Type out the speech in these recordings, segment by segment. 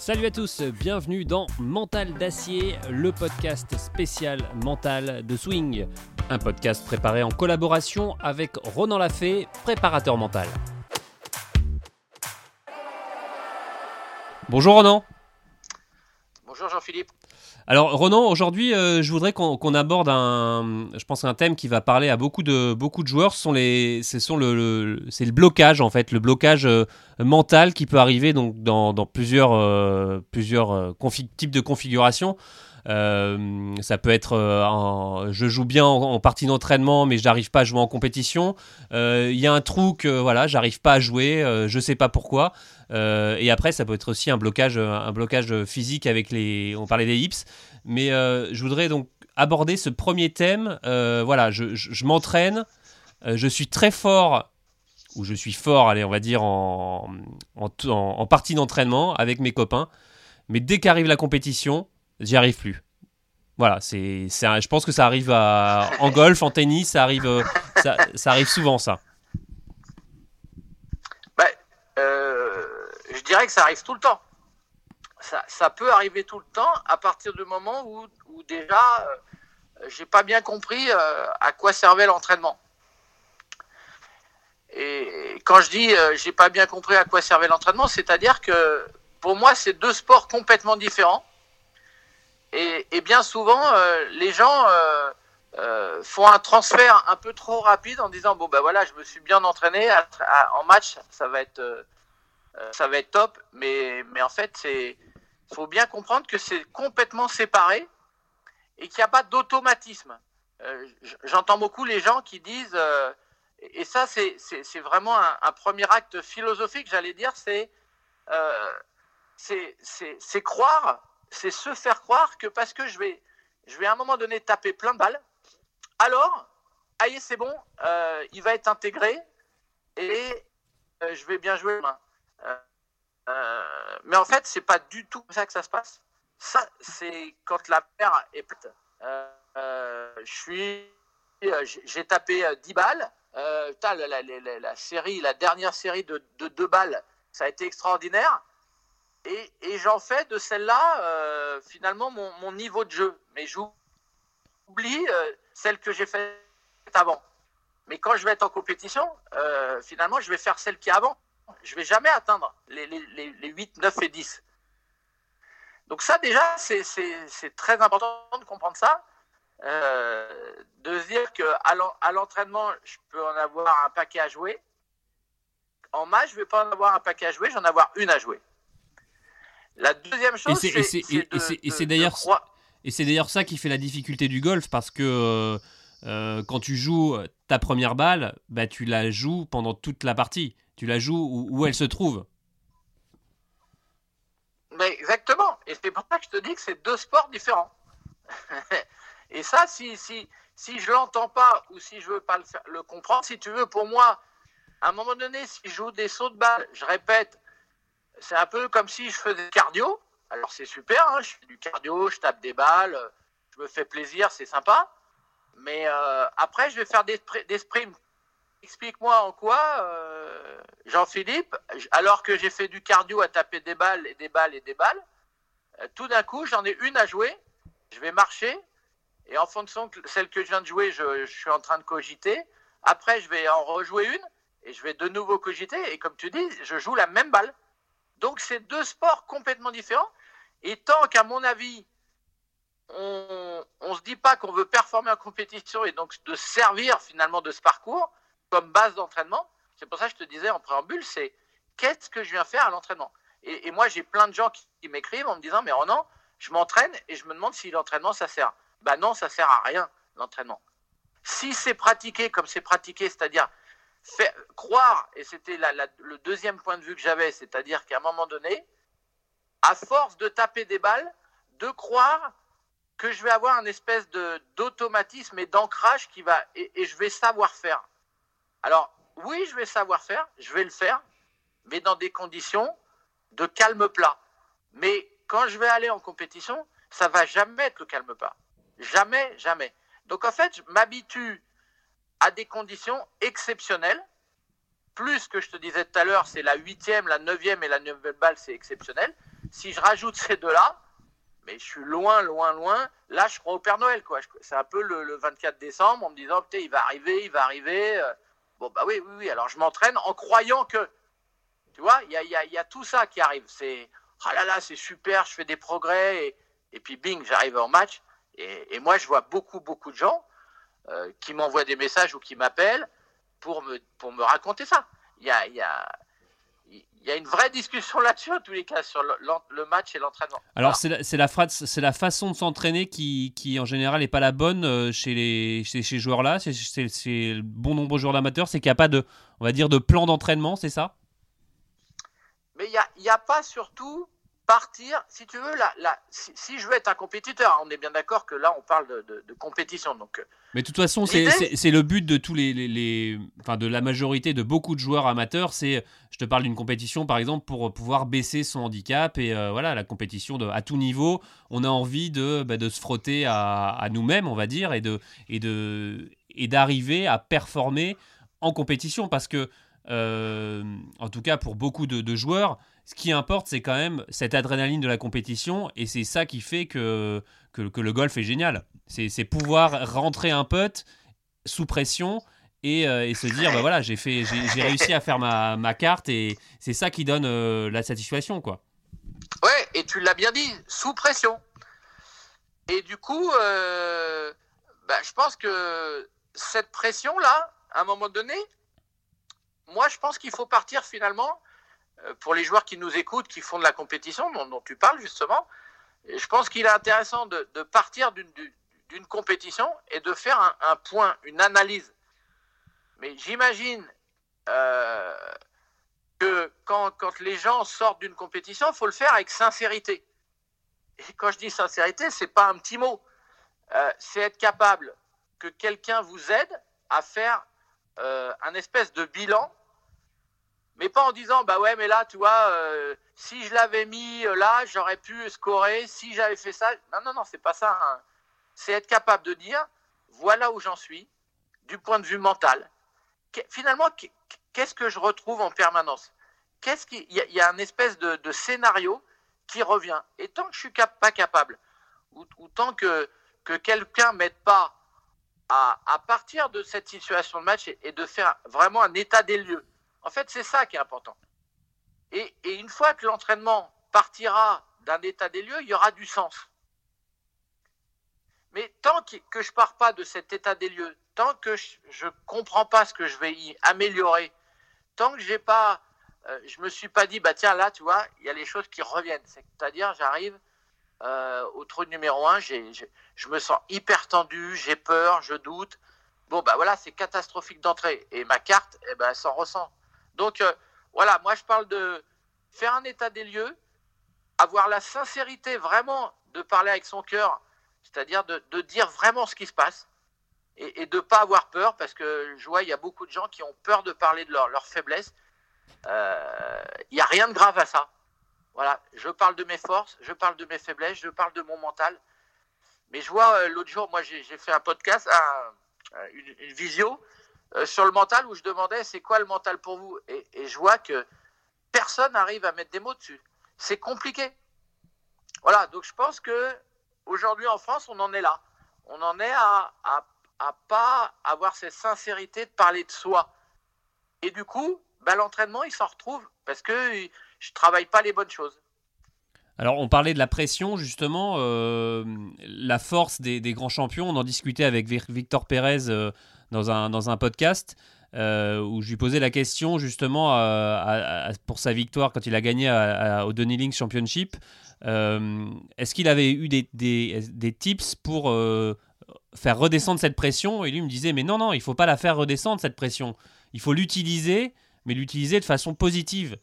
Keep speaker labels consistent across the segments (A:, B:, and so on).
A: Salut à tous, bienvenue dans Mental d'acier, le podcast spécial mental de Swing. Un podcast préparé en collaboration avec Ronan Lafay, préparateur mental. Bonjour Ronan.
B: Bonjour Jean-Philippe.
A: Alors Ronan, aujourd'hui, euh, je voudrais qu'on aborde un, je pense un thème qui va parler à beaucoup de joueurs. C'est le blocage en fait, le blocage euh, mental qui peut arriver dans, plusieurs euh, types de configurations. ça peut être je joue bien en, partie d'entraînement mais je n'arrive pas à jouer en compétition. Il y a un trou que voilà, j'arrive pas à jouer, je sais pas pourquoi. Euh, et après, ça peut être aussi un blocage, un blocage physique avec les. On parlait des hips. Mais euh, je voudrais donc aborder ce premier thème. Euh, voilà, je, m'entraîne. je suis très fort, ou je suis fort, allez, on va dire, en, en, partie d'entraînement avec mes copains. Mais dès qu'arrive la compétition, j'y arrive plus. Voilà, c'est, je pense que ça arrive en golf, en tennis, ça arrive, ça arrive souvent, ça.
B: je dirais que ça arrive tout le temps. Ça, peut arriver tout le temps à partir du moment où, déjà euh, j'ai pas bien compris euh, à quoi servait l'entraînement. Et quand je dis euh, j'ai pas bien compris à quoi servait l'entraînement, c'est-à-dire que pour moi c'est deux sports complètement différents. Et, bien souvent les gens font un transfert un peu trop rapide en disant bon ben voilà je me suis bien entraîné en match ça va être euh, ça va être top. Mais, mais en fait, c'est faut bien comprendre que c'est complètement séparé et qu'il n'y a pas d'automatisme. Euh, j'entends beaucoup les gens qui disent, euh, et ça c'est vraiment un, premier acte philosophique, j'allais dire, c'est croire, c'est se faire croire que parce que je vais, je vais à un moment donné taper plein de balles, alors, aïe, c'est bon, il va être intégré et je vais bien jouer demain. Euh, mais en fait, c'est pas du tout comme ça que ça se passe. Ça, c'est quand la paire est plate. Euh, euh, je j'ai tapé 10 balles. La, la, série, la dernière série de, de 2 balles, ça a été extraordinaire. Et, et j'en fais de celle-là finalement mon, mon, niveau de jeu. Mais j'oublie celle que j'ai faite avant. Mais quand je vais être en compétition, finalement, je vais faire celle qui est avant je vais jamais atteindre les, les, les 8, 9 et 10. Donc ça déjà, c'est très important de comprendre ça. Euh, de se dire qu'à l'entraînement, je peux en avoir un paquet à jouer. En match, je ne vais pas en avoir un paquet à jouer, j'en avoir une à jouer. La deuxième chose, c'est
A: et c'est d'ailleurs et c'est d'ailleurs ça qui fait la difficulté du golf parce que euh, euh, quand tu joues ta première balle, bah, tu la joues pendant toute la partie. Tu la joues où, elle se trouve.
B: Mais exactement. Et c'est pour ça que je te dis que c'est deux sports différents. et ça, si, si, si je l'entends pas ou si je veux pas le, comprendre, si tu veux, pour moi, à un moment donné, si je joue des sauts de balle, je répète, c'est un peu comme si je faisais cardio. Alors c'est super, hein, je fais du cardio, je tape des balles, je me fais plaisir, c'est sympa. Mais euh, après, je vais faire des, des sprints Explique-moi en quoi, euh, Jean-Philippe, alors que j'ai fait du cardio à taper des balles et des balles et des balles, euh, tout d'un coup, j'en ai une à jouer, je vais marcher, et en fonction de celle que je viens de jouer, je, suis en train de cogiter. Après, je vais en rejouer une, et je vais de nouveau cogiter, et comme tu dis, je joue la même balle. Donc, c'est deux sports complètement différents. Et tant qu'à mon avis, on ne se dit pas qu'on veut performer en compétition et donc de servir finalement de ce parcours, comme base d'entraînement. C'est pour ça que je te disais en préambule, c'est qu'est-ce que je viens faire à l'entraînement? Et, moi, j'ai plein de gens qui, m'écrivent en me disant, mais Ronan, je m'entraîne et je me demande si l'entraînement, ça sert. Ben non, ça sert à rien, l'entraînement. Si c'est pratiqué comme c'est pratiqué, c'est-à-dire faire, croire, et c'était le deuxième point de vue que j'avais, c'est-à-dire qu'à un moment donné, à force de taper des balles, de croire que je vais avoir une espèce d'automatisme et d'ancrage qui va, et je vais savoir faire. Alors, oui, je vais savoir faire, je vais le faire, mais dans des conditions de calme plat. Mais quand je vais aller en compétition, ça va jamais être le calme plat. Jamais, jamais. Donc en fait, je m'habitue à des conditions exceptionnelles. Plus que je te disais tout à l'heure, c'est la huitième, la neuvième et la neuvième balle, c'est exceptionnel. si je rajoute ces deux-là, mais je suis loin, loin, loin. Là, je crois au Père Noël, quoi. C'est un peu le, 24 décembre en me disant, il va arriver, il va arriver. Bon, bah oui, oui, oui. Alors, je m'entraîne en croyant que, tu vois, il y a, y, y a, tout ça qui arrive. C'est, ah là là, c'est super, je fais des progrès. Et, puis, bing, j'arrive en match. Et, moi, je vois beaucoup, beaucoup de gens euh, qui m'envoient des messages ou qui m'appellent pour me, raconter ça. Il y a il y a une vraie discussion là-dessus, en tous les cas, sur le, match et l'entraînement.
A: Alors, c'est la, la, la, façon de s'entraîner qui, qui, en général, n'est pas la bonne euh, chez, les, chez ces joueurs-là, c'est le bon nombre de joueurs d'amateurs, c'est qu'il n'y a pas de, on va dire, de plan d'entraînement, c'est ça?
B: Mais il n'y a, y a pas surtout partir, si tu veux, là, si, je veux être un compétiteur, on est bien d'accord que là, on parle de, compétition. Donc, euh,
A: Mais de toute façon, c'est le but de tous les, les, enfin, de la majorité de beaucoup de joueurs amateurs. C'est, je te parle d'une compétition, par exemple, pour pouvoir baisser son handicap et euh, voilà, la compétition de, à tout niveau. On a envie de, bah, de se frotter à, nous-mêmes, on va dire, et de, et de, et d'arriver à performer en compétition, parce que, euh, en tout cas, pour beaucoup de joueurs ce qui importe, c'est quand même cette adrénaline de la compétition, et c'est ça qui fait que, que, le golf est génial. C'est pouvoir rentrer un putt sous pression et, euh, se dire, bah voilà, j'ai réussi à faire ma, ma carte, et c'est ça qui donne euh, la satisfaction, quoi.
B: Ouais, et tu l'as bien dit, sous pression. Et du coup, bah, je pense que cette pression-là, à un moment donné, moi, je pense qu'il faut partir finalement euh, pour les joueurs qui nous écoutent, qui font de la compétition, dont, tu parles justement, je pense qu'il est intéressant de, partir d'une compétition et de faire un, point, une analyse. Mais j'imagine euh, que quand, les gens sortent d'une compétition, il faut le faire avec sincérité. Et quand je dis sincérité, ce n'est pas un petit mot. Euh, c'est être capable que quelqu'un vous aide à faire un espèce de bilan mais pas en disant bah ouais mais là tu vois euh, si je l'avais mis euh, là j'aurais pu scorer. Si j'avais fait ça non non non c'est pas ça hein. c'est être capable de dire voilà où j'en suis du point de vue mental. Finalement qu'est-ce que je retrouve en permanence? Qu'est-ce qui il y, a une espèce de, scénario qui revient. Et tant que je suis pas capable ou, tant que que quelqu'un m'aide pas à, à, partir de cette situation de match et de faire vraiment un état des lieux en fait, c'est ça qui est important. Et, une fois que l'entraînement partira d'un état des lieux, il y aura du sens. Mais tant que je ne pars pas de cet état des lieux, tant que je ne comprends pas ce que je vais y améliorer, tant que j'ai pas, euh, je me suis pas dit, bah tiens, là, tu vois, il y a les choses qui reviennent. C'est-à-dire, j'arrive euh, au trou numéro un, je me sens hyper tendu, j'ai peur, je doute. Bon, bah voilà, c'est catastrophique d'entrée. Et ma carte, eh ben, elle s'en ressent. Donc euh, voilà, moi je parle de faire un état des lieux, avoir la sincérité vraiment de parler avec son cœur, c'est-à-dire de, dire vraiment ce qui se passe et, de ne pas avoir peur, parce que je vois, il y a beaucoup de gens qui ont peur de parler de leur, leur faiblesse. Euh, il n'y a rien de grave à ça. Voilà, je parle de mes forces, je parle de mes faiblesses, je parle de mon mental. Mais je vois, euh, l'autre jour, moi j'ai fait un podcast, une, visio, euh, sur le mental où je demandais c'est quoi le mental pour vous? Et, je vois que personne n'arrive à mettre des mots dessus. C'est compliqué. Voilà, donc je pense que aujourd'hui en France, on en est là. On en est à, à, pas avoir cette sincérité de parler de soi. Et du coup, bah, l'entraînement, il s'en retrouve parce que je travaille pas les bonnes choses.
A: Alors, on parlait de la pression, justement, euh, la force des, grands champions. On en discutait avec Victor Pérez euh, dans un, dans un podcast euh, où je lui posais la question justement euh, pour sa victoire quand il a gagné au Dunning Championship. Euh, est-ce qu'il avait eu des, des, des tips pour faire redescendre cette pression? Et lui me disait mais non, non, il ne faut pas la faire redescendre cette pression. Il faut l'utiliser, mais l'utiliser de façon positive.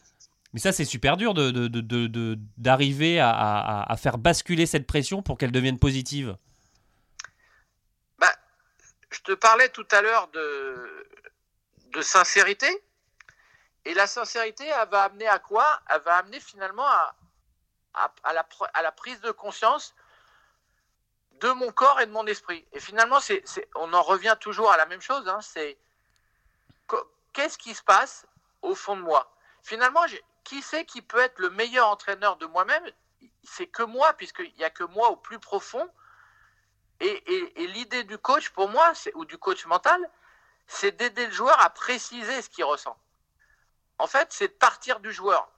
A: Mais ça, c'est super dur d'arriver de, de, de, à, à, faire basculer cette pression pour qu'elle devienne positive
B: te parlais tout à l'heure de, de sincérité. Et la sincérité, elle va amener à quoi? Elle va amener finalement à, à, la, prise de conscience de mon corps et de mon esprit. Et finalement, c'est, on en revient toujours à la même chose. Hein, c'est qu'est-ce qui se passe au fond de moi? Finalement, qui c'est qui peut être le meilleur entraîneur de moi-même? C'est que moi, puisqu'il n'y a que moi au plus profond. Et, l'idée du coach, pour moi, ou du coach mental, c'est d'aider le joueur à préciser ce qu'il ressent. En fait, c'est de partir du joueur.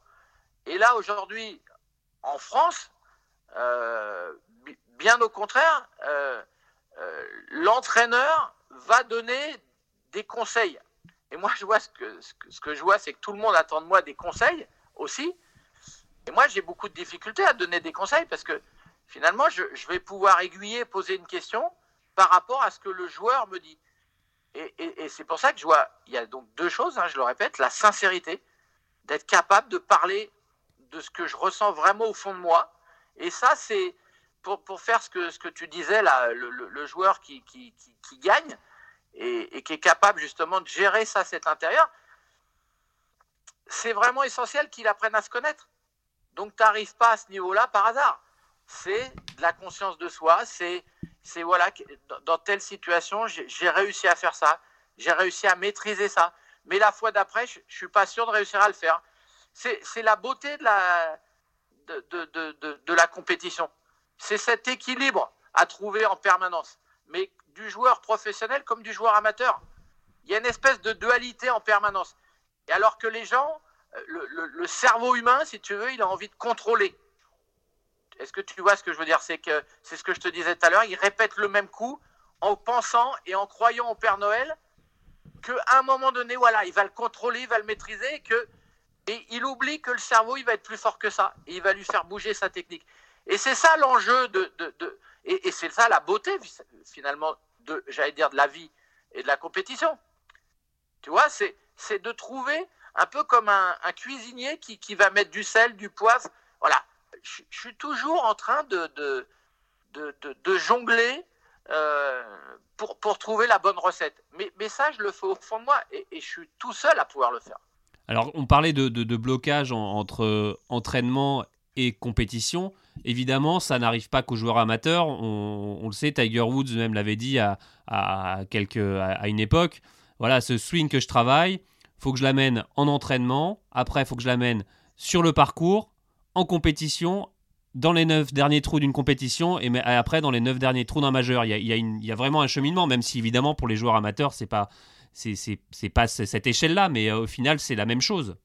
B: Et là, aujourd'hui, en France, euh, bien au contraire, euh, euh, l'entraîneur va donner des conseils. Et moi, je vois ce que, ce que, je vois, c'est que tout le monde attend de moi des conseils aussi. Et moi, j'ai beaucoup de difficultés à donner des conseils parce que finalement, je, vais pouvoir aiguiller, poser une question par rapport à ce que le joueur me dit. Et, c'est pour ça que je vois, il y a donc deux choses, hein, je le répète, la sincérité, d'être capable de parler de ce que je ressens vraiment au fond de moi. Et ça, c'est pour, pour, faire ce que, ce que tu disais, là, le, joueur qui, qui, gagne et, qui est capable justement de gérer ça, cet intérieur, c'est vraiment essentiel qu'il apprenne à se connaître. Donc, tu n'arrives pas à ce niveau-là par hasard. C'est la conscience de soi, c'est, c'est voilà, dans telle situation, j'ai réussi à faire ça, j'ai réussi à maîtriser ça. Mais la fois d'après, je ne suis pas sûr de réussir à le faire. C'est, la beauté de la, de, de, de, la compétition. C'est cet équilibre à trouver en permanence, mais du joueur professionnel comme du joueur amateur. Il y a une espèce de dualité en permanence. Et alors que les gens, euh, le, cerveau humain, si tu veux, il a envie de contrôler. Est-ce que tu vois ce que je veux dire? C'est que c'est ce que je te disais tout à l'heure. Il répète le même coup en pensant et en croyant au Père Noël qu'à un moment donné, voilà, il va le contrôler, il va le maîtriser, et que et il oublie que le cerveau, il va être plus fort que ça, et il va lui faire bouger sa technique. Et c'est ça l'enjeu de, de, et, c'est ça la beauté finalement de, j'allais dire, de la vie et de la compétition. Tu vois, c'est, c'est de trouver un peu comme un, cuisinier qui, qui, va mettre du sel, du poivre. Voilà, je, suis toujours en train de, jongler euh, pour, trouver la bonne recette. Mais, ça, je le fais au fond de moi et, je suis tout seul à pouvoir le faire.
A: Alors, on parlait de, blocage entre entraînement et compétition. Évidemment, ça n'arrive pas qu'aux joueurs amateurs. On, le sait, Tiger Woods même l'avait dit à, à, une époque. Voilà, ce swing que je travaille, faut que je l'amène en entraînement. Après, faut que je l'amène sur le parcours, en compétition, dans les neuf derniers trous d'une compétition et après dans les neuf derniers trous d'un majeur. Il y, a, vraiment un cheminement, même si évidemment pour les joueurs amateurs, c'est pas c'est pas cette échelle-là, mais euh, au final, c'est la même chose.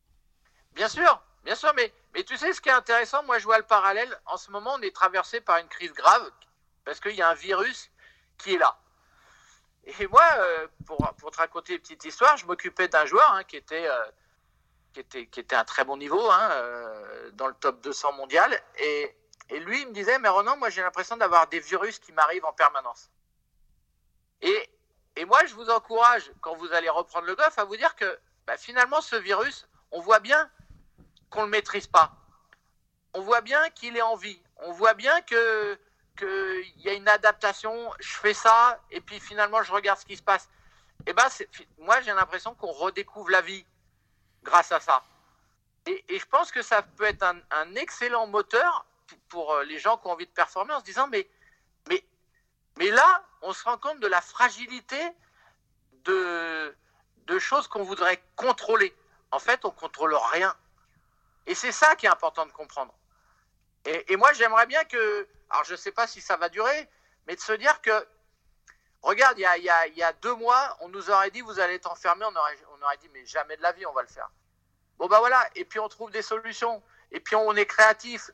B: Bien sûr, bien sûr, mais tu sais, ce qui est intéressant, moi je vois le parallèle. En ce moment, on est traversé par une crise grave parce qu'il y a un virus qui est là. Et moi, euh, pour, pour te raconter une petite histoire, je m'occupais d'un joueur hein, qui, était, euh, qui, était, qui un très bon niveau, hein, euh, dans le top 200 mondial. Et, lui, il me disait, mais Ronan, moi j'ai l'impression d'avoir des virus qui m'arrivent en permanence. Et, et moi, je vous encourage, quand vous allez reprendre le golf, à vous dire que bah, finalement, ce virus, on voit bien qu'on ne le maîtrise pas. On voit bien qu'il est en vie. On voit bien que qu'il y a une adaptation. Je fais ça et puis finalement je regarde ce qui se passe. Et eh ben, moi j'ai l'impression qu'on redécouvre la vie grâce à ça. Et, je pense que ça peut être un, excellent moteur pour euh, les gens qui ont envie de performer en se disant mais mais mais là on se rend compte de la fragilité de de choses qu'on voudrait contrôler. En fait, on contrôle rien. Et c'est ça qui est important de comprendre. Et, moi, j'aimerais bien que, alors je ne sais pas si ça va durer, mais de se dire que, regarde, il y a, deux mois, on nous aurait dit, vous allez être enfermé, on aurait, on aurait dit, mais jamais de la vie, on va le faire. Bon, ben voilà, et puis on trouve des solutions, et puis on est créatif.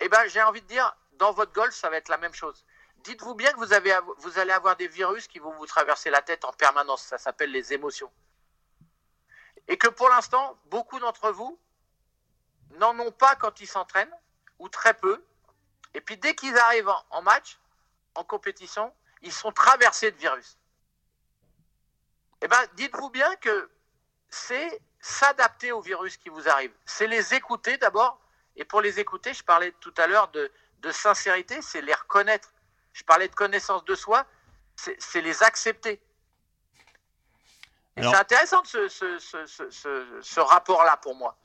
B: Eh ben, j'ai envie de dire, dans votre golf, ça va être la même chose. Dites-vous bien que vous, avez, vous allez avoir des virus qui vont vous traverser la tête en permanence. Ça s'appelle les émotions. Et que pour l'instant, beaucoup d'entre vous, n'en ont pas quand ils s'entraînent, ou très peu. Et puis dès qu'ils arrivent en, match, en compétition, ils sont traversés de virus. Eh bien, dites-vous bien que c'est s'adapter au virus qui vous arrive. C'est les écouter d'abord. Et pour les écouter, je parlais tout à l'heure de, sincérité, c'est les reconnaître. Je parlais de connaissance de soi, c'est les accepter. Et c'est intéressant ce, ce rapport-là pour moi.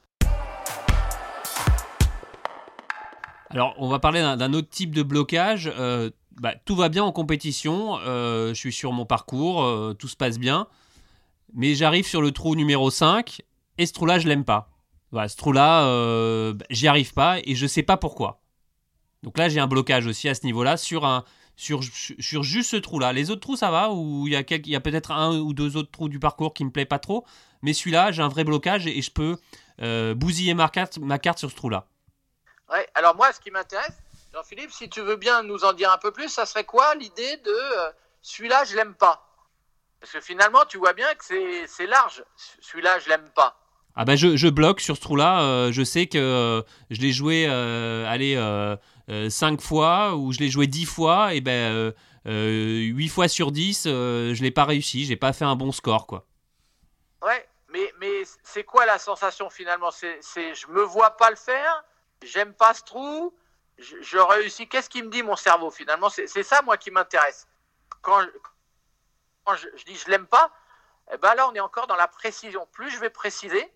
A: Alors, on va parler d'un autre type de blocage. Euh, bah, tout va bien en compétition, euh, je suis sur mon parcours, euh, tout se passe bien, mais j'arrive sur le trou numéro 5, et ce trou-là, je l'aime pas. Voilà, ce trou-là, euh, j'y arrive pas et je sais pas pourquoi. Donc là, j'ai un blocage aussi à ce niveau-là sur, un, sur, juste ce trou-là. Les autres trous, ça va, ou il y a, a peut-être un ou deux autres trous du parcours qui me plaît pas trop. Mais celui-là, j'ai un vrai blocage et, je peux euh, bousiller ma carte, ma carte sur ce trou-là.
B: Ouais, alors moi, ce qui m'intéresse, Jean-Philippe, si tu veux bien nous en dire un peu plus, ça serait quoi l'idée de euh, celui-là, je l'aime pas? Parce que finalement, tu vois bien que c'est large. Celui-là, je l'aime pas.
A: Ah bah je, je bloque sur ce trou-là. Euh, je sais que euh, je l'ai joué, allez, 5 fois ou je l'ai joué 10 fois et ben 8 fois sur 10, je l'ai pas réussi. J'ai pas fait un bon score, quoi.
B: Ouais, mais, mais c'est quoi la sensation finalement? C'est je me vois pas le faire, j'aime pas ce trou, je, réussis. Qu'est-ce qui me dit mon cerveau finalement? C'est ça moi qui m'intéresse. Quand, je, dis je l'aime pas, eh ben là on est encore dans la précision. Plus je vais préciser,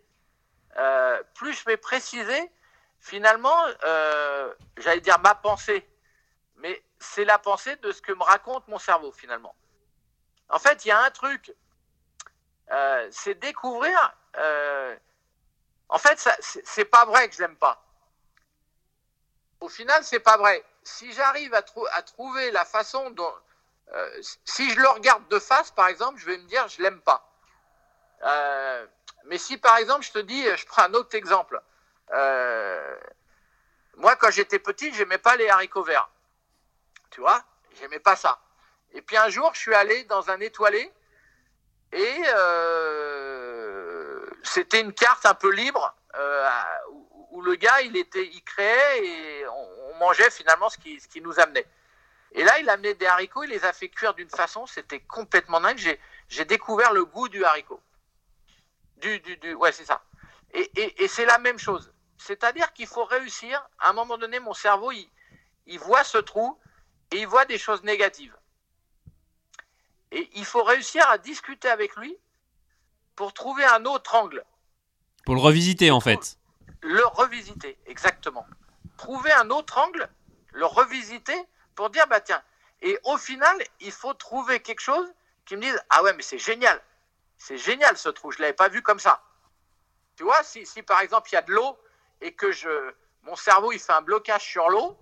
B: euh, plus je vais préciser finalement, euh, j'allais dire ma pensée, mais c'est la pensée de ce que me raconte mon cerveau finalement. En fait, il y a un truc, euh, c'est découvrir. en fait, c'est pas vrai que je l'aime pas au final, c'est pas vrai. Si j'arrive à, trouver la façon dont. Euh, si je le regarde de face, par exemple, je vais me dire je l'aime pas. Euh, mais si par exemple, je te dis, je prends un autre exemple. Euh, moi, quand j'étais petit, j'aimais pas les haricots verts. Tu vois, j'aimais pas ça. Et puis un jour, je suis allé dans un étoilé et c'était une carte un peu libre où le gars, il, était, il créait et on, mangeait finalement ce qui, ce qui nous amenait. Et là, il amenait des haricots, il les a fait cuire d'une façon, c'était complètement dingue. J'ai découvert le goût du haricot. Du, du, du ouais, c'est ça. Et, et, et c'est la même chose. C'est-à-dire qu'il faut réussir, à un moment donné, mon cerveau, il, il voit ce trou et il voit des choses négatives. Et il faut réussir à discuter avec lui pour trouver un autre angle.
A: Pour le revisiter, en fait
B: le revisiter, exactement. Trouver un autre angle, le revisiter pour dire, bah tiens, et au final, il faut trouver quelque chose qui me dise, ah ouais, mais c'est génial, c'est génial ce trou, je ne l'avais pas vu comme ça. Tu vois, si, si par exemple il y a de l'eau et que je, mon cerveau il fait un blocage sur l'eau,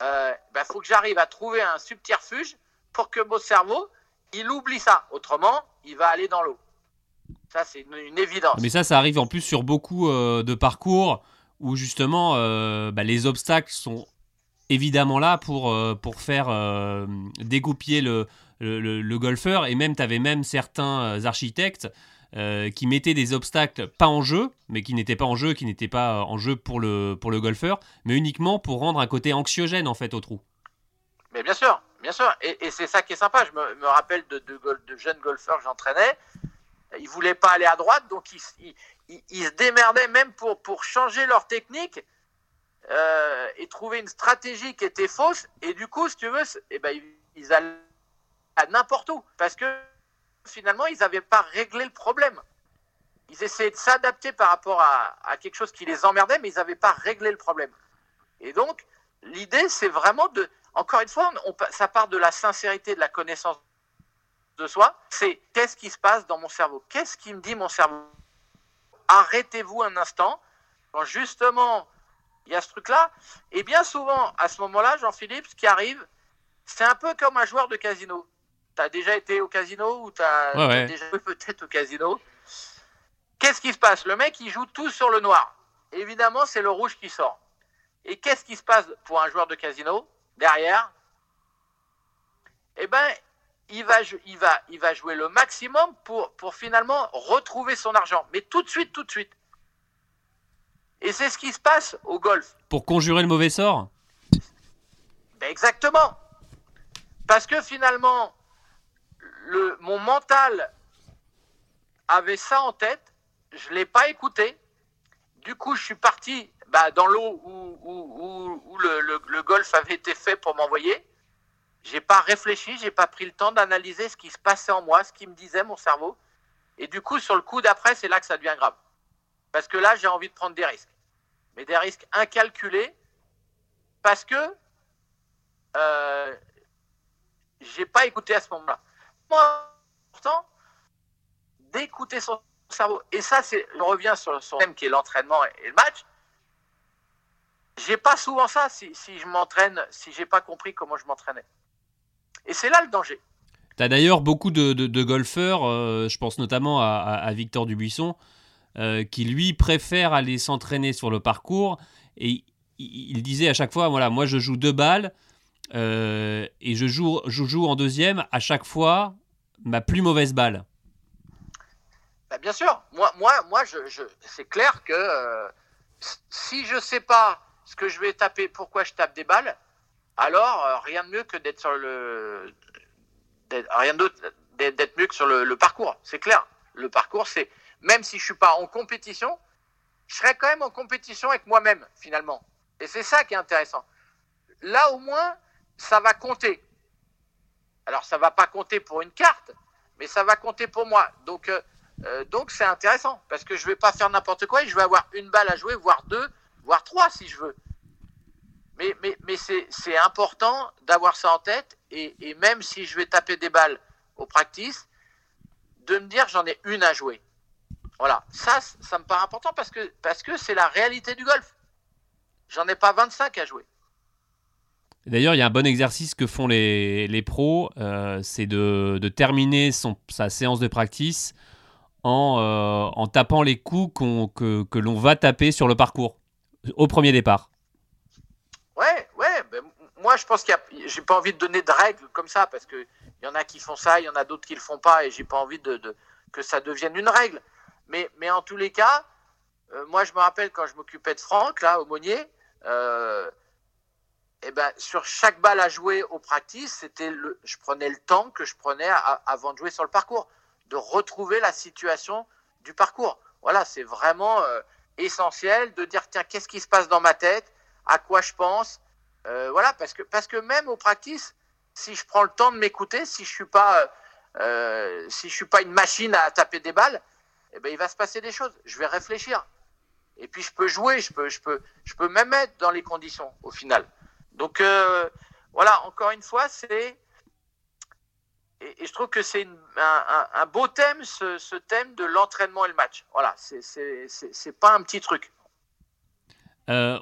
B: il euh, bah, faut que j'arrive à trouver un subterfuge pour que mon cerveau, il oublie ça. Autrement, il va aller dans l'eau. Ça, c'est une, évidence.
A: Mais ça, ça arrive en plus sur beaucoup euh, de parcours où justement euh, bah, les obstacles sont évidemment là pour, euh, pour faire dégoupiller le, le, golfeur. Et même, tu avais même certains architectes qui mettaient des obstacles pas en jeu, mais qui n'étaient pas en jeu, qui n'étaient pas en jeu pour le, pour le golfeur, mais uniquement pour rendre un côté anxiogène en fait au trou.
B: Mais bien sûr, bien sûr. Et, c'est ça qui est sympa. Je me, me rappelle de, de, jeunes golfeurs que j'entraînais ils voulaient pas aller à droite, donc ils, se démerdaient même pour, pour changer leur technique euh, et trouver une stratégie qui était fausse. Et du coup, si tu veux, eh ben, ils allaient à n'importe où parce que finalement, ils n'avaient pas réglé le problème. Ils essayaient de s'adapter par rapport à, quelque chose qui les emmerdait, mais ils n'avaient pas réglé le problème. Et donc, l'idée, c'est vraiment de, encore une fois, ça part de la sincérité, de la connaissance de soi, c'est qu'est-ce qui se passe dans mon cerveau? Qu'est-ce qui me dit mon cerveau? Arrêtez-vous un instant. Quand justement, il y a ce truc-là, et bien souvent, à ce moment-là, Jean-Philippe, ce qui arrive, c'est un peu comme un joueur de casino. Tu as déjà été au casino ou tu as, déjà peut-être au casino. Qu'est-ce qui se passe? Le mec, il joue tout sur le noir. Évidemment, c'est le rouge qui sort. Et qu'est-ce qui se passe pour un joueur de casino derrière? Eh ben, il va, il, va, il va jouer le maximum pour, pour finalement retrouver son argent. Mais tout de suite, tout de suite. Et c'est ce qui se passe au golf.
A: Pour conjurer le mauvais sort?
B: Ben Exactement. Parce que finalement, le, mon mental avait ça en tête, je ne l'ai pas écouté. Du coup, je suis parti bah, dans l'eau où, où, où, le, le golf avait été fait pour m'envoyer. J'ai pas réfléchi, j'ai pas pris le temps d'analyser ce qui se passait en moi, ce qui me disait mon cerveau. Et du coup, sur le coup d'après, c'est là que ça devient grave. Parce que là, j'ai envie de prendre des risques. Mais des risques incalculés parce que euh, j'ai pas écouté à ce moment-là. Moi, important d'écouter son cerveau. Et ça, c'est, je reviens sur le thème qui est l'entraînement et, le match. J'ai pas souvent ça si, si je m'entraîne, si j'ai pas compris comment je m'entraînais. Et c'est là le danger.
A: Tu as d'ailleurs beaucoup de, golfeurs, euh, je pense notamment à, Victor Dubuisson, euh, qui lui préfère aller s'entraîner sur le parcours. Et il, disait à chaque fois, voilà, moi je joue deux balles euh, et je joue, joue en deuxième à chaque fois ma plus mauvaise balle.
B: Bah, bien sûr, moi, moi, moi c'est clair que si je sais pas ce que je vais taper, pourquoi je tape des balles, alors rien de mieux que d'être sur le rien d'être mieux que sur le, parcours. C'est clair. Le parcours, c'est même si je suis pas en compétition, je serai quand même en compétition avec moi-même finalement. Et c'est ça qui est intéressant. Là, au moins, ça va compter. Alors, ça va pas compter pour une carte, mais ça va compter pour moi. Donc, euh, euh, donc c'est intéressant parce que je vais pas faire n'importe quoi et je vais avoir une balle à jouer, voire deux, voire trois si je veux. Mais, mais, mais c'est important d'avoir ça en tête et, même si je vais taper des balles au practice, de me dire j'en ai une à jouer. Voilà, ça, ça me paraît important parce que parce que c'est la réalité du golf. J'en ai pas 25 à jouer.
A: D'ailleurs, il y a un bon exercice que font les, les pros, euh, c'est de, de, terminer son, sa séance de practice en, euh, en tapant les coups que, que l'on va taper sur le parcours au premier départ.
B: Ouais, ouais. Ben, moi, je pense qu'il y a. J'ai pas envie de donner de règles comme ça parce que il y en a qui font ça, il y en a d'autres qui le font pas, et j'ai pas envie de, de, que ça devienne une règle. Mais, en tous les cas, euh, moi, je me rappelle quand je m'occupais de Franck là, au Monnier. Euh, eh ben, sur chaque balle à jouer au practice, c'était le, je prenais le temps que je prenais avant de jouer sur le parcours, de retrouver la situation du parcours. Voilà, c'est vraiment euh, essentiel de dire tiens, qu'est-ce qui se passe dans ma tête? À quoi je pense? Euh, voilà, parce que, parce que même au practice, si je prends le temps de m'écouter, si je suis si suis pas une machine à taper des balles, eh ben, il va se passer des choses. Je vais réfléchir. Et puis je peux jouer, je peux, je peux, je peux même être dans les conditions au final. Donc euh, voilà, encore une fois, c'est et, je trouve que c'est un, beau thème, ce, thème de l'entraînement et le match. Voilà, c'est pas un petit truc.
A: Euh,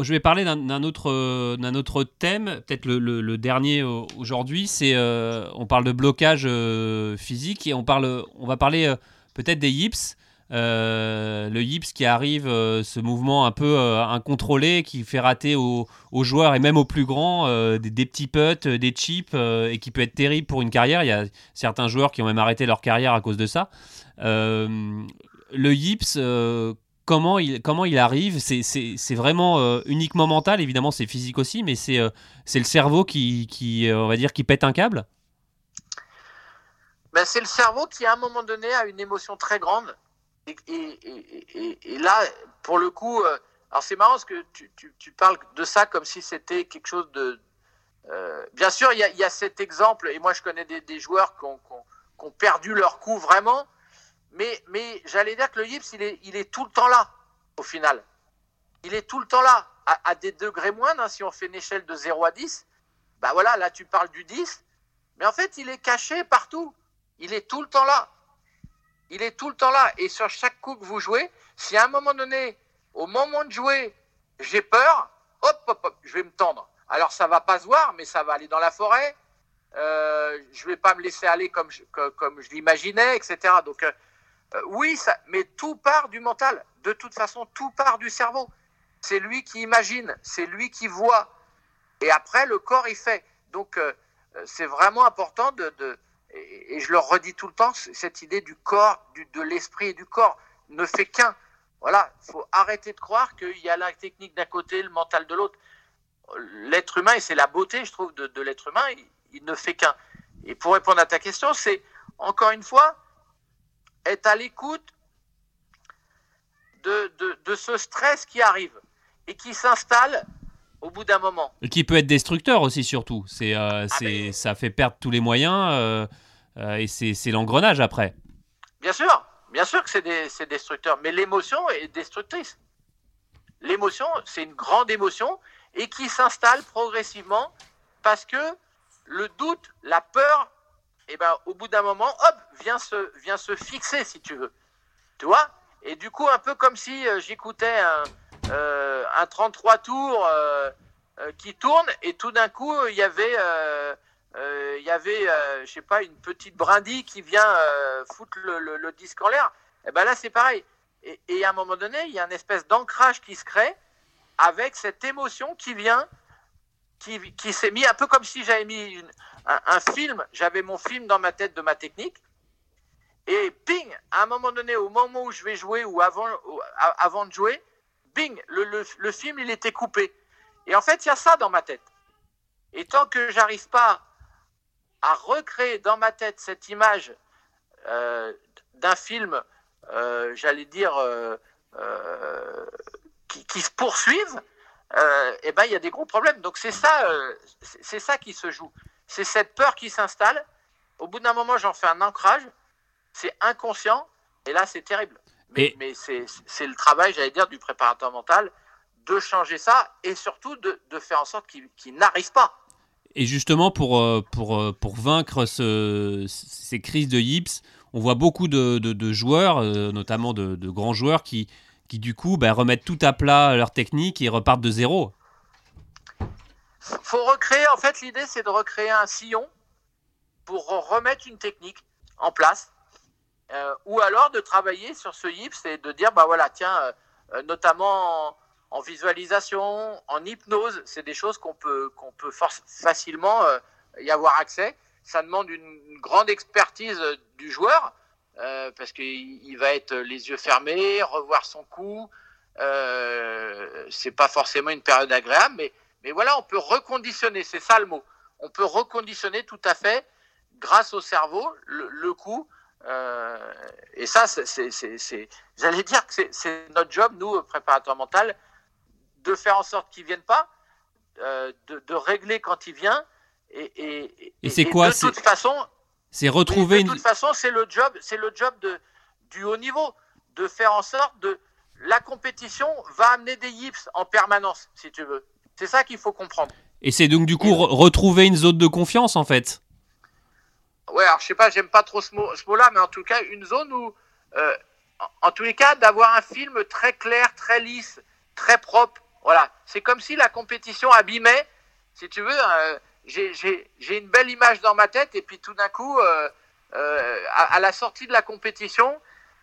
A: je vais parler d'un autre, autre thème, peut-être le, dernier aujourd'hui. C'est, euh, on parle de blocage euh, physique et on parle, on va parler peut-être des yips. le yips qui arrive, ce mouvement un peu incontrôlé qui fait rater aux, joueurs et même aux plus grands des, petits putts, des chips et qui peut être terrible pour une carrière. Il y a certains joueurs qui ont même arrêté leur carrière à cause de ça. le yips, comment il, arrive? C'est vraiment euh, uniquement mental, évidemment, c'est physique aussi, mais c'est euh, le cerveau qui, qui, euh, on va dire, qui pète un câble?
B: Ben, C'est le cerveau qui, à un moment donné, a une émotion très grande. Et, et, et, là, pour le coup, alors c'est marrant parce que tu, tu, parles de ça comme si c'était quelque chose de. bien sûr, il y, y, a, cet exemple, et moi je connais des, des joueurs qui ont, qui ont perdu leur coup vraiment mais, mais j'allais dire que le Yips, il est, il est tout le temps là, au final. Il est tout le temps là, à, des degrés moindres. Hein, si on fait une échelle de 0 à 10, bah voilà, là tu parles du 10, mais en fait, il est caché partout. Il est tout le temps là. Il est tout le temps là. Et sur chaque coup que vous jouez, si à un moment donné, au moment de jouer, j'ai peur, hop, hop, hop, je vais me tendre. Alors ça va pas se voir, mais ça va aller dans la forêt. Euh, je vais pas me laisser aller comme je, comme je l'imaginais, etc. Donc euh, euh, oui, ça, mais tout part du mental. De toute façon, tout part du cerveau. C'est lui qui imagine, c'est lui qui voit. Et après, le corps, il fait. Donc, euh, c'est vraiment important de, et, je le redis tout le temps, cette idée du corps, de l'esprit et du corps ne fait qu'un. Voilà, il faut arrêter de croire qu'il y a la technique d'un côté, le mental de l'autre. L'être humain, et c'est la beauté, je trouve, de, l'être humain, il ne fait qu'un. Et pour répondre à ta question, c'est encore une fois, est à l'écoute de, ce stress qui arrive et qui s'installe au bout d'un moment.
A: Et qui peut être destructeur aussi, surtout. C'est, euh, ah, c'est, Ça fait perdre tous les moyens euh, euh, et c'est, c'est l'engrenage après.
B: Bien sûr, bien sûr que c'est, c'est destructeur, mais l'émotion est destructrice. L'émotion, c'est une grande émotion et qui s'installe progressivement parce que le doute, la peur et eh ben, au bout d'un moment, hop, vient se, vient se fixer, si tu veux. Tu vois? Et du coup, un peu comme si j'écoutais un, un 33 tours qui tourne et tout d'un coup, il y avait euh, il y avait, euh, je sais pas, une petite brindille qui vient euh, foutre le, disque en l'air. Et eh ben là, c'est pareil. Et, à un moment donné, il y a une espèce d'ancrage qui se crée avec cette émotion qui vient, qui, qui s'est mis un peu comme si j'avais mis un, film, j'avais mon film dans ma tête de ma technique. Et ping, à un moment donné, au moment où je vais jouer ou avant, de jouer, bing, le, film, il était coupé. Et en fait, il y a ça dans ma tête. Et tant que j'arrive pas à recréer dans ma tête cette image euh, d'un film, euh, j'allais dire, euh, qui, se poursuivent, eh ben il y a des gros problèmes. Donc c'est ça, c'est ça qui se joue. C'est cette peur qui s'installe. Au bout d'un moment, j'en fais un ancrage. C'est inconscient, et là c'est terrible. Mais, mais c'est le travail, j'allais dire, du préparateur mental de changer ça et surtout de, de faire en sorte qu'il n'arrive pas.
A: Et justement, pour, euh, pour, euh, pour vaincre ce, ces crises de yips, on voit beaucoup de, de, joueurs, euh, notamment de, grands joueurs, qui, qui du coup bah, remettent tout à plat leur technique et repartent de zéro.
B: Faut recréer, en fait, l'idée c'est de recréer un sillon pour remettre une technique en place. Ou alors de travailler sur ce yips et de dire, bah voilà, tiens, notamment en visualisation, en hypnose, c'est des choses qu'on peut, qu'on peut facilement euh, y avoir accès. Ça demande une, grande expertise euh, du joueur euh, parce qu'il va être les yeux fermés, revoir son coup. Euh, c'est pas forcément une période agréable, mais, mais voilà, on peut reconditionner, c'est ça le mot. On peut reconditionner tout à fait grâce au cerveau le, le coup. Et ça, c'est, j'allais dire que c'est notre job, nous, préparateurs mental, de faire en sorte qu'il ne vienne pas, euh, de, régler quand il vient. Et,
A: et, c'est quoi
B: De toute façon,
A: c'est retrouver.
B: De toute façon, c'est le job, c'est le job de, du haut niveau, de faire en sorte de la compétition va amener des yips en permanence, si tu veux. C'est ça qu'il faut comprendre.
A: Et c'est donc du coup retrouver une zone de confiance en fait.
B: Ouais, alors je sais pas, j'aime pas trop ce mot-là, mais en tout cas une zone où, euh, en, tous les cas, d'avoir un film très clair, très lisse, très propre, voilà, c'est comme si la compétition abîmait, si tu veux, euh, j'ai une belle image dans ma tête et puis tout d'un coup, euh, euh, à, la sortie de la compétition,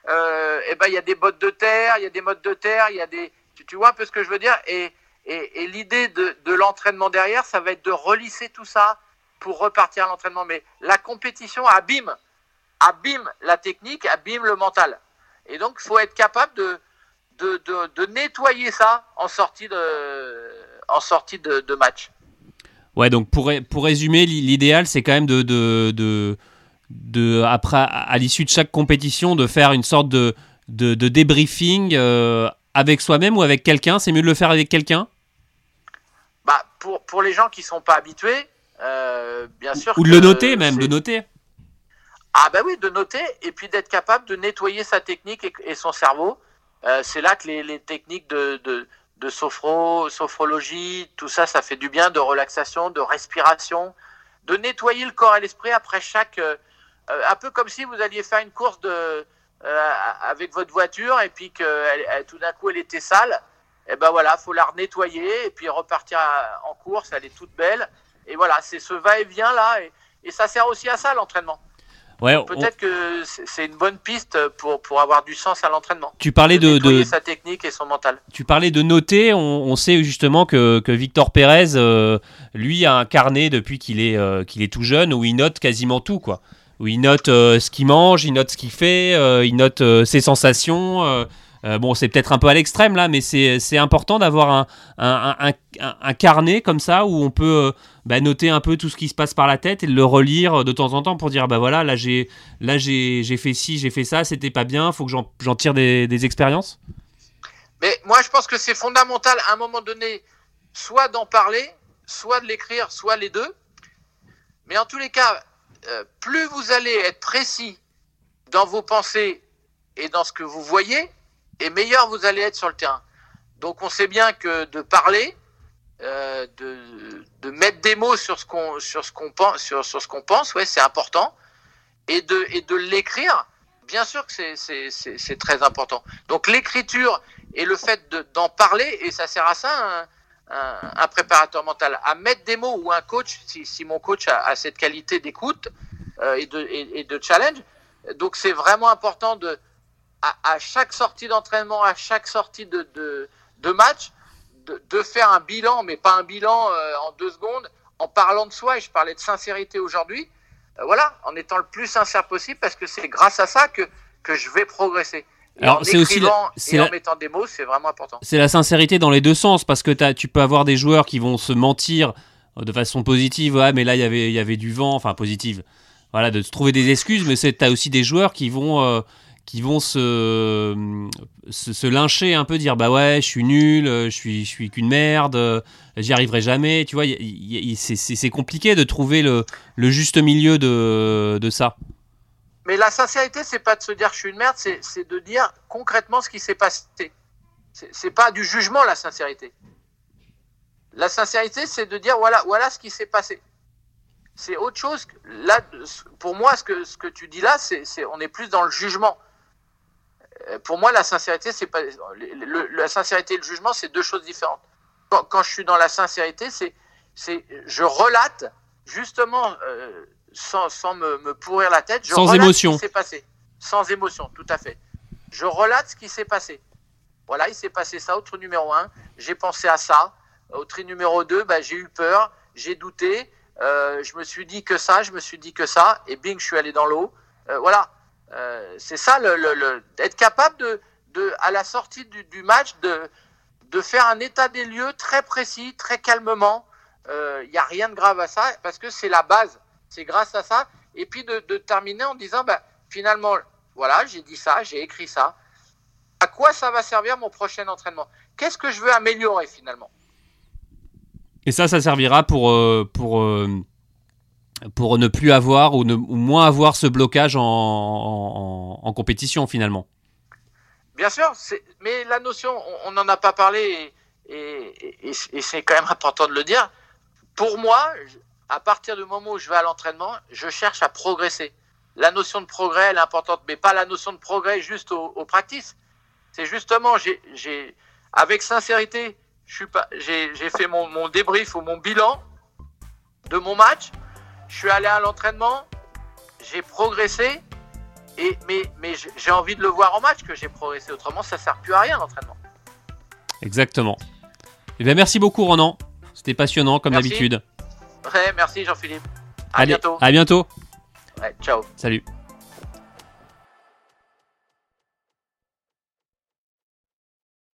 B: eh ben il y a des bottes de terre, il y a des modes de terre, il y a des, tu, vois un peu ce que je veux dire? Et, et, l'idée de, de l'entraînement derrière, ça va être de relisser tout ça pour repartir à l'entraînement. Mais la compétition abîme, abîme la technique, abîme le mental. Et donc, il faut être capable de, de, nettoyer ça en sortie de, en sortie de, match.
A: Ouais, donc pour, pour résumer, l'idéal, c'est quand même de, de, de, après, à l'issue de chaque compétition, de faire une sorte de, de, débriefing euh, avec soi-même ou avec quelqu'un. C'est mieux de le faire avec quelqu'un?
B: Bah, pour, pour les gens qui ne sont pas habitués, euh, bien sûr.
A: Ou de le noter même, de noter.
B: Ah bah oui, de noter et puis d'être capable de nettoyer sa technique et son cerveau euh, c'est là que les, techniques de, de, sophro, sophrologie, tout ça, ça fait du bien, de relaxation, de respiration, de nettoyer le corps et l'esprit après chaque... Euh, un peu comme si vous alliez faire une course de, avec votre voiture et puis que tout d'un coup elle était sale. Et ben voilà, faut la nettoyer et puis repartir en course, elle est toute belle. Et voilà, c'est ce va-et-vient là. et ça sert aussi à ça l'entraînement. Peut-être que c'est une bonne piste pour, pour avoir du sens à l'entraînement.
A: Tu parlais de, de,
B: sa technique et son mental.
A: Tu parlais de noter. On, sait justement que, que Victor Pérez, euh, lui, a un carnet depuis qu'il est, euh, qu'il est tout jeune où il note quasiment tout, quoi. Où il note euh, ce qu'il mange, il note ce qu'il fait, il note ses sensations. Euh, bon, c'est peut-être un peu à l'extrême là, mais c'est important d'avoir un, un, un, carnet comme ça où on peut euh, bah, noter un peu tout ce qui se passe par la tête et le relire de temps en temps pour dire bah voilà, là j'ai là j'ai fait ci, j'ai fait ça, c'était pas bien, faut que j'en tire des, des expériences.
B: Mais moi je pense que c'est fondamental à un moment donné, soit d'en parler, soit de l'écrire, soit les deux. Mais en tous les cas, euh, plus vous allez être précis dans vos pensées et dans ce que vous voyez, et meilleur vous allez être sur le terrain. Donc on sait bien que de parler, euh, de, mettre des mots sur ce qu'on sur ce qu'on pense sur, sur ce qu'on pense, ouais, c'est important, et de et de l'écrire, bien sûr que c'est très important. Donc l'écriture et le fait d'en parler, et ça sert à ça un, préparateur mental, à mettre des mots ou un coach, si, mon coach a, cette qualité d'écoute euh, et, de, et, de challenge. Donc c'est vraiment important de, à, chaque sortie d'entraînement, à chaque sortie de, de, match, de, faire un bilan, mais pas un bilan euh, en deux secondes, en parlant de soi, et je parlais de sincérité aujourd'hui, euh, voilà, en étant le plus sincère possible, parce que c'est grâce à ça que, que je vais progresser.
A: Alors c'est aussi
B: et en mettant des mots, c'est vraiment important.
A: C'est la sincérité dans les deux sens, parce que tu peux avoir des joueurs qui vont se mentir euh, de façon positive, ouais, mais là il y avait, y avait du vent, enfin positive, voilà, de se trouver des excuses, mais tu as aussi des joueurs qui vont qui vont se, se, lyncher un peu, dire bah ouais, je suis nul, je suis, je suis qu'une merde, j'y arriverai jamais. Tu vois, c'est compliqué de trouver le, le juste milieu de, de, ça.
B: Mais la sincérité, c'est pas de se dire je suis une merde, c'est de dire concrètement ce qui s'est passé. C'est pas du jugement la sincérité. La sincérité, c'est de dire voilà, voilà ce qui s'est passé. C'est autre chose. Là, pour moi, ce que, ce que tu dis là, c'est on est plus dans le jugement. Euh, pour moi, la sincérité, c'est pas la sincérité et le jugement, c'est deux choses différentes. Quand, je suis dans la sincérité, c'est c'est je relate justement euh, sans, sans me, me, pourrir la tête. Je
A: sans
B: relate
A: émotion.
B: Ce qui s'est passé. Sans émotion, tout à fait. Je relate ce qui s'est passé. Voilà, il s'est passé ça au tri numéro 1. J'ai pensé à ça. Au tri numéro 2, bah, j'ai eu peur, j'ai douté. Euh, je me suis dit que ça, je me suis dit que ça. Et bing, je suis allé dans l'eau. voilà. Euh, c'est ça, le, être capable de, à la sortie du, match, de, faire un état des lieux très précis, très calmement. Il euh, n'y a rien de grave à ça, parce que c'est la base. C'est grâce à ça. Et puis de, terminer en disant, bah, finalement, voilà, j'ai dit ça, j'ai écrit ça. À quoi ça va servir mon prochain entraînement? Qu'est-ce que je veux améliorer finalement?
A: Et ça, ça servira pour, euh, pour pour ne plus avoir ou, ne, moins avoir ce blocage en, compétition finalement.
B: Bien sûr, mais la notion, on n'en a pas parlé et, c'est quand même important de le dire. Pour moi, à partir du moment où je vais à l'entraînement, je cherche à progresser. La notion de progrès, elle est importante, mais pas la notion de progrès juste au, au practice. C'est justement, avec sincérité, j'ai fait mon débrief ou mon bilan de mon match je suis allé à l'entraînement, j'ai progressé, et, mais, mais j'ai envie de le voir en match que j'ai progressé. Autrement, ça ne sert plus à rien l'entraînement.
A: Exactement. Eh bien, merci beaucoup, Ronan. C'était passionnant, comme d'habitude.
B: Ouais, merci, Jean-Philippe. À bientôt.
A: À bientôt.
B: Ouais, ciao.
A: Salut.